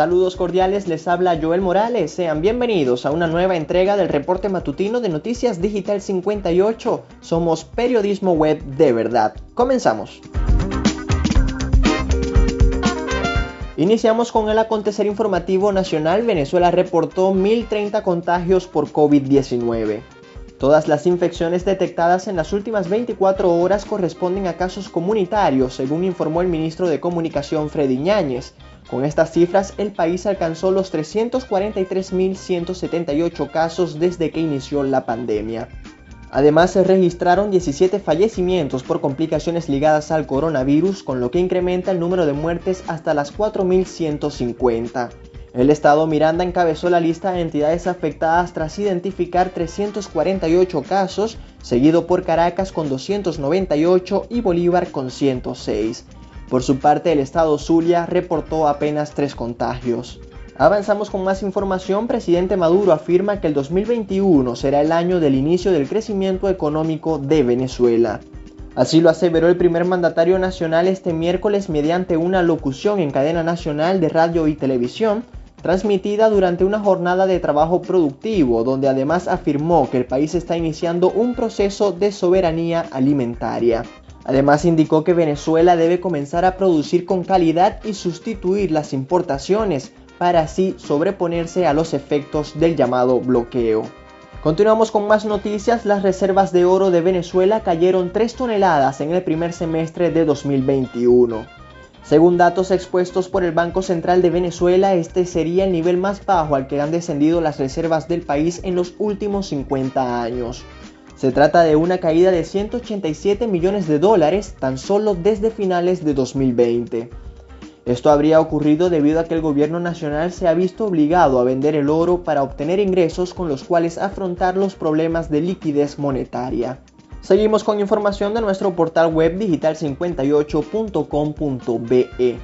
Saludos cordiales, les habla Joel Morales. Sean bienvenidos a una nueva entrega del reporte matutino de Noticias Digital 58. Somos periodismo web de verdad. Comenzamos. Iniciamos con el acontecer informativo nacional. Venezuela reportó 1.030 contagios por COVID-19. Todas las infecciones detectadas en las últimas 24 horas corresponden a casos comunitarios, según informó el ministro de Comunicación Freddy Ñáñez. Con estas cifras, el país alcanzó los 343.178 casos desde que inició la pandemia. Además, se registraron 17 fallecimientos por complicaciones ligadas al coronavirus, con lo que incrementa el número de muertes hasta las 4.150. El estado Miranda encabezó la lista de entidades afectadas tras identificar 348 casos, seguido por Caracas con 298 y Bolívar con 106. Por su parte, el estado Zulia reportó apenas tres contagios. Avanzamos con más información. Presidente Maduro afirma que el 2021 será el año del inicio del crecimiento económico de Venezuela. Así lo aseveró el primer mandatario nacional este miércoles mediante una locución en cadena nacional de radio y televisión, transmitida durante una jornada de trabajo productivo, donde además afirmó que el país está iniciando un proceso de soberanía alimentaria. Además indicó que Venezuela debe comenzar a producir con calidad y sustituir las importaciones para así sobreponerse a los efectos del llamado bloqueo. Continuamos con más noticias. Las reservas de oro de Venezuela cayeron 3 toneladas en el primer semestre de 2021. Según datos expuestos por el Banco Central de Venezuela, este sería el nivel más bajo al que han descendido las reservas del país en los últimos 50 años. Se trata de una caída de 187 millones de dólares tan solo desde finales de 2020. Esto habría ocurrido debido a que el gobierno nacional se ha visto obligado a vender el oro para obtener ingresos con los cuales afrontar los problemas de liquidez monetaria. Seguimos con información de nuestro portal web digital58.com.be.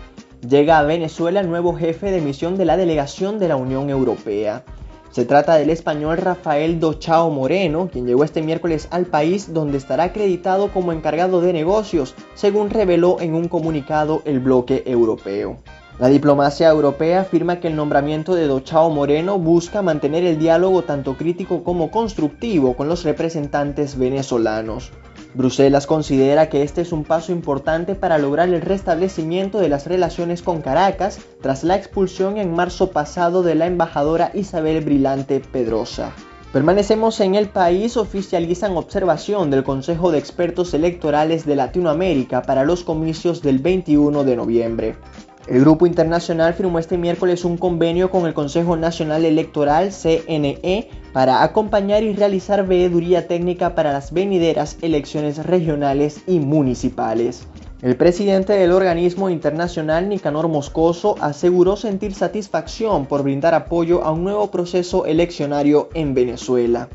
Llega a Venezuela el nuevo jefe de misión de la delegación de la Unión Europea. Se trata del español Rafael Dochao Moreno, quien llegó este miércoles al país donde estará acreditado como encargado de negocios, según reveló en un comunicado el bloque europeo. La diplomacia europea afirma que el nombramiento de Dochao Moreno busca mantener el diálogo tanto crítico como constructivo con los representantes venezolanos. Bruselas considera que este es un paso importante para lograr el restablecimiento de las relaciones con Caracas tras la expulsión en marzo pasado de la embajadora Isabel Brilante Pedrosa. Permanecemos en el país, oficializan observación del Consejo de Expertos Electorales de Latinoamérica para los comicios del 21 de noviembre. El Grupo Internacional firmó este miércoles un convenio con el Consejo Nacional Electoral CNE para acompañar y realizar veeduría técnica para las venideras elecciones regionales y municipales. El presidente del organismo internacional, Nicanor Moscoso, aseguró sentir satisfacción por brindar apoyo a un nuevo proceso eleccionario en Venezuela.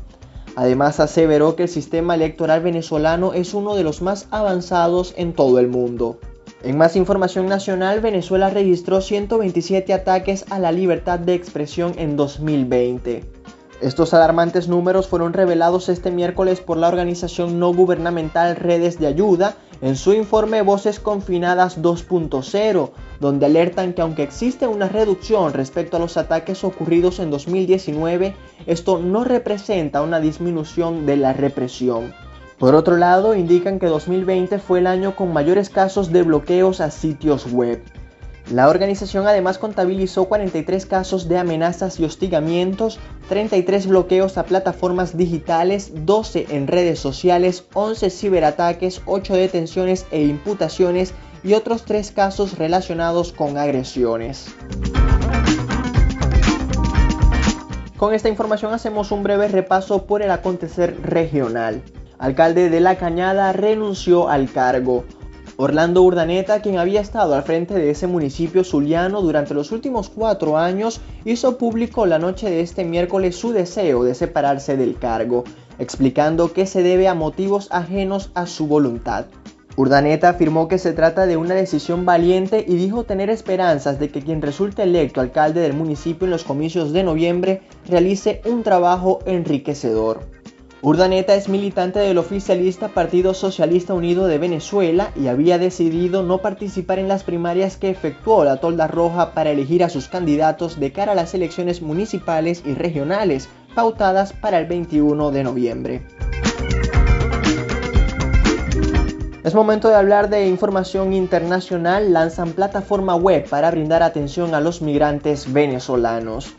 Además, aseveró que el sistema electoral venezolano es uno de los más avanzados en todo el mundo. En más información nacional, Venezuela registró 127 ataques a la libertad de expresión en 2020. Estos alarmantes números fueron revelados este miércoles por la organización no gubernamental Redes de Ayuda en su informe Voces Confinadas 2.0, donde alertan que aunque existe una reducción respecto a los ataques ocurridos en 2019, esto no representa una disminución de la represión. Por otro lado, indican que 2020 fue el año con mayores casos de bloqueos a sitios web. La organización además contabilizó 43 casos de amenazas y hostigamientos, 33 bloqueos a plataformas digitales, 12 en redes sociales, 11 ciberataques, 8 detenciones e imputaciones y otros 3 casos relacionados con agresiones. Con esta información hacemos un breve repaso por el acontecer regional alcalde de La Cañada, renunció al cargo. Orlando Urdaneta, quien había estado al frente de ese municipio zuliano durante los últimos cuatro años, hizo público la noche de este miércoles su deseo de separarse del cargo, explicando que se debe a motivos ajenos a su voluntad. Urdaneta afirmó que se trata de una decisión valiente y dijo tener esperanzas de que quien resulte electo alcalde del municipio en los comicios de noviembre realice un trabajo enriquecedor. Urdaneta es militante del oficialista Partido Socialista Unido de Venezuela y había decidido no participar en las primarias que efectuó la Tolda Roja para elegir a sus candidatos de cara a las elecciones municipales y regionales pautadas para el 21 de noviembre. Es momento de hablar de información internacional. Lanzan plataforma web para brindar atención a los migrantes venezolanos.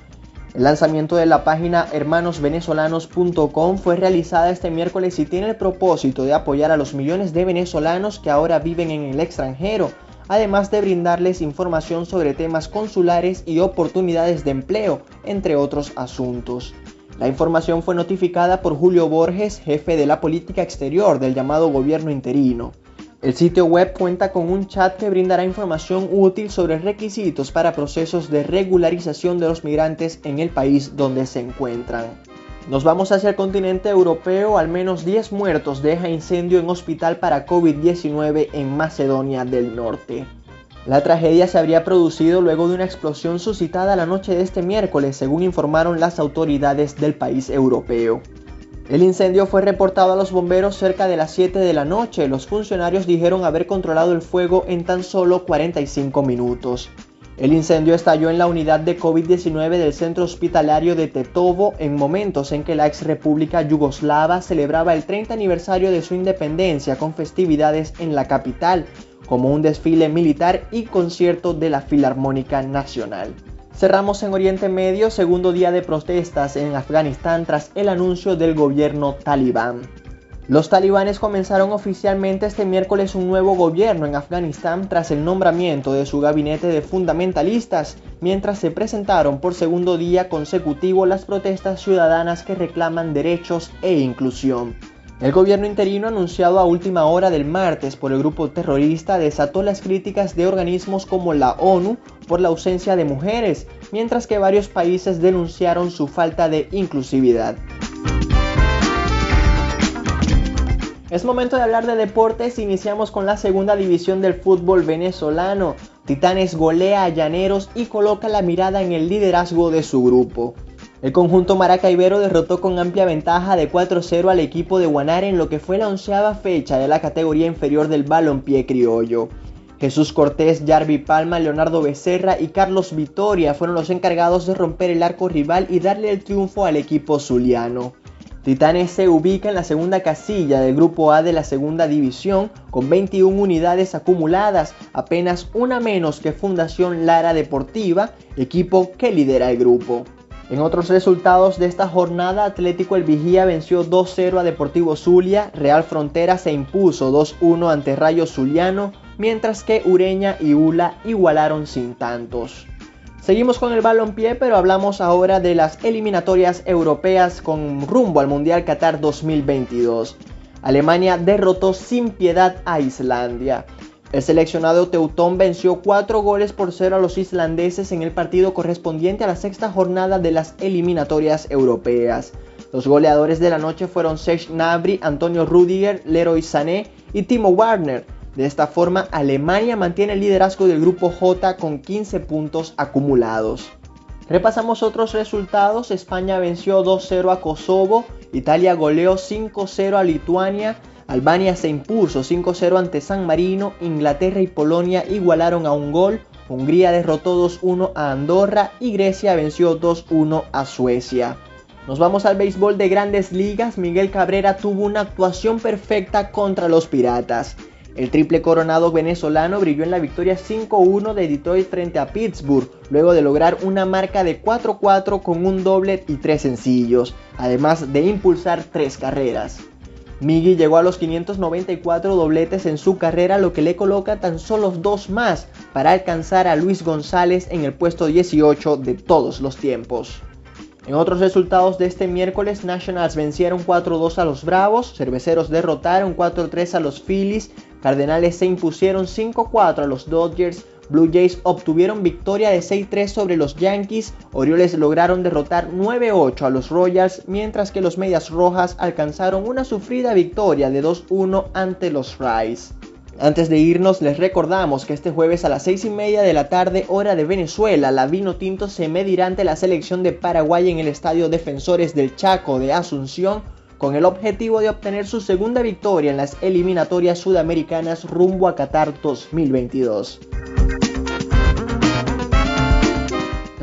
El lanzamiento de la página hermanosvenezolanos.com fue realizada este miércoles y tiene el propósito de apoyar a los millones de venezolanos que ahora viven en el extranjero, además de brindarles información sobre temas consulares y oportunidades de empleo, entre otros asuntos. La información fue notificada por Julio Borges, jefe de la política exterior del llamado gobierno interino. El sitio web cuenta con un chat que brindará información útil sobre requisitos para procesos de regularización de los migrantes en el país donde se encuentran. Nos vamos hacia el continente europeo, al menos 10 muertos deja incendio en hospital para COVID-19 en Macedonia del Norte. La tragedia se habría producido luego de una explosión suscitada la noche de este miércoles, según informaron las autoridades del país europeo. El incendio fue reportado a los bomberos cerca de las 7 de la noche. Los funcionarios dijeron haber controlado el fuego en tan solo 45 minutos. El incendio estalló en la unidad de COVID-19 del centro hospitalario de Tetovo en momentos en que la ex república yugoslava celebraba el 30 aniversario de su independencia con festividades en la capital, como un desfile militar y concierto de la Filarmónica Nacional. Cerramos en Oriente Medio, segundo día de protestas en Afganistán tras el anuncio del gobierno talibán. Los talibanes comenzaron oficialmente este miércoles un nuevo gobierno en Afganistán tras el nombramiento de su gabinete de fundamentalistas, mientras se presentaron por segundo día consecutivo las protestas ciudadanas que reclaman derechos e inclusión. El gobierno interino anunciado a última hora del martes por el grupo terrorista desató las críticas de organismos como la ONU por la ausencia de mujeres, mientras que varios países denunciaron su falta de inclusividad. Es momento de hablar de deportes, iniciamos con la segunda división del fútbol venezolano. Titanes golea a Llaneros y coloca la mirada en el liderazgo de su grupo. El conjunto maracaibero derrotó con amplia ventaja de 4-0 al equipo de Guanare en lo que fue la onceava fecha de la categoría inferior del balompié criollo. Jesús Cortés, Jarvi Palma, Leonardo Becerra y Carlos Vitoria fueron los encargados de romper el arco rival y darle el triunfo al equipo zuliano. Titanes se ubica en la segunda casilla del grupo A de la segunda división con 21 unidades acumuladas, apenas una menos que Fundación Lara Deportiva, equipo que lidera el grupo. En otros resultados de esta jornada, Atlético El Vigía venció 2-0 a Deportivo Zulia, Real Frontera se impuso 2-1 ante Rayo Zuliano, mientras que Ureña y Ula igualaron sin tantos. Seguimos con el balompié, pero hablamos ahora de las eliminatorias europeas con rumbo al Mundial Qatar 2022. Alemania derrotó sin piedad a Islandia. El seleccionado teutón venció 4 goles por 0 a los islandeses en el partido correspondiente a la sexta jornada de las eliminatorias europeas. Los goleadores de la noche fueron Serge Gnabry, Antonio Rudiger, Leroy Sané y Timo Werner. De esta forma, Alemania mantiene el liderazgo del grupo J con 15 puntos acumulados. Repasamos otros resultados. España venció 2-0 a Kosovo, Italia goleó 5-0 a Lituania, Albania se impuso 5-0 ante San Marino, Inglaterra y Polonia igualaron a un gol, Hungría derrotó 2-1 a Andorra y Grecia venció 2-1 a Suecia. Nos vamos al béisbol de grandes ligas, Miguel Cabrera tuvo una actuación perfecta contra los Piratas. El triple coronado venezolano brilló en la victoria 5-1 de Detroit frente a Pittsburgh, luego de lograr una marca de 4-4 con un doble y tres sencillos, además de impulsar tres carreras. Miggy llegó a los 594 dobletes en su carrera, lo que le coloca tan solo dos más para alcanzar a Luis González en el puesto 18 de todos los tiempos. En otros resultados de este miércoles, Nationals vencieron 4-2 a los Bravos, Cerveceros derrotaron 4-3 a los Phillies, Cardenales se impusieron 5-4 a los Dodgers, Blue Jays obtuvieron victoria de 6-3 sobre los Yankees, Orioles lograron derrotar 9-8 a los Royals, mientras que los Medias Rojas alcanzaron una sufrida victoria de 2-1 ante los Rays. Antes de irnos, les recordamos que este jueves a las 6 y media de la tarde, hora de Venezuela, la Vino Tinto se medirá ante la selección de Paraguay en el Estadio Defensores del Chaco de Asunción con el objetivo de obtener su segunda victoria en las eliminatorias sudamericanas rumbo a Qatar 2022.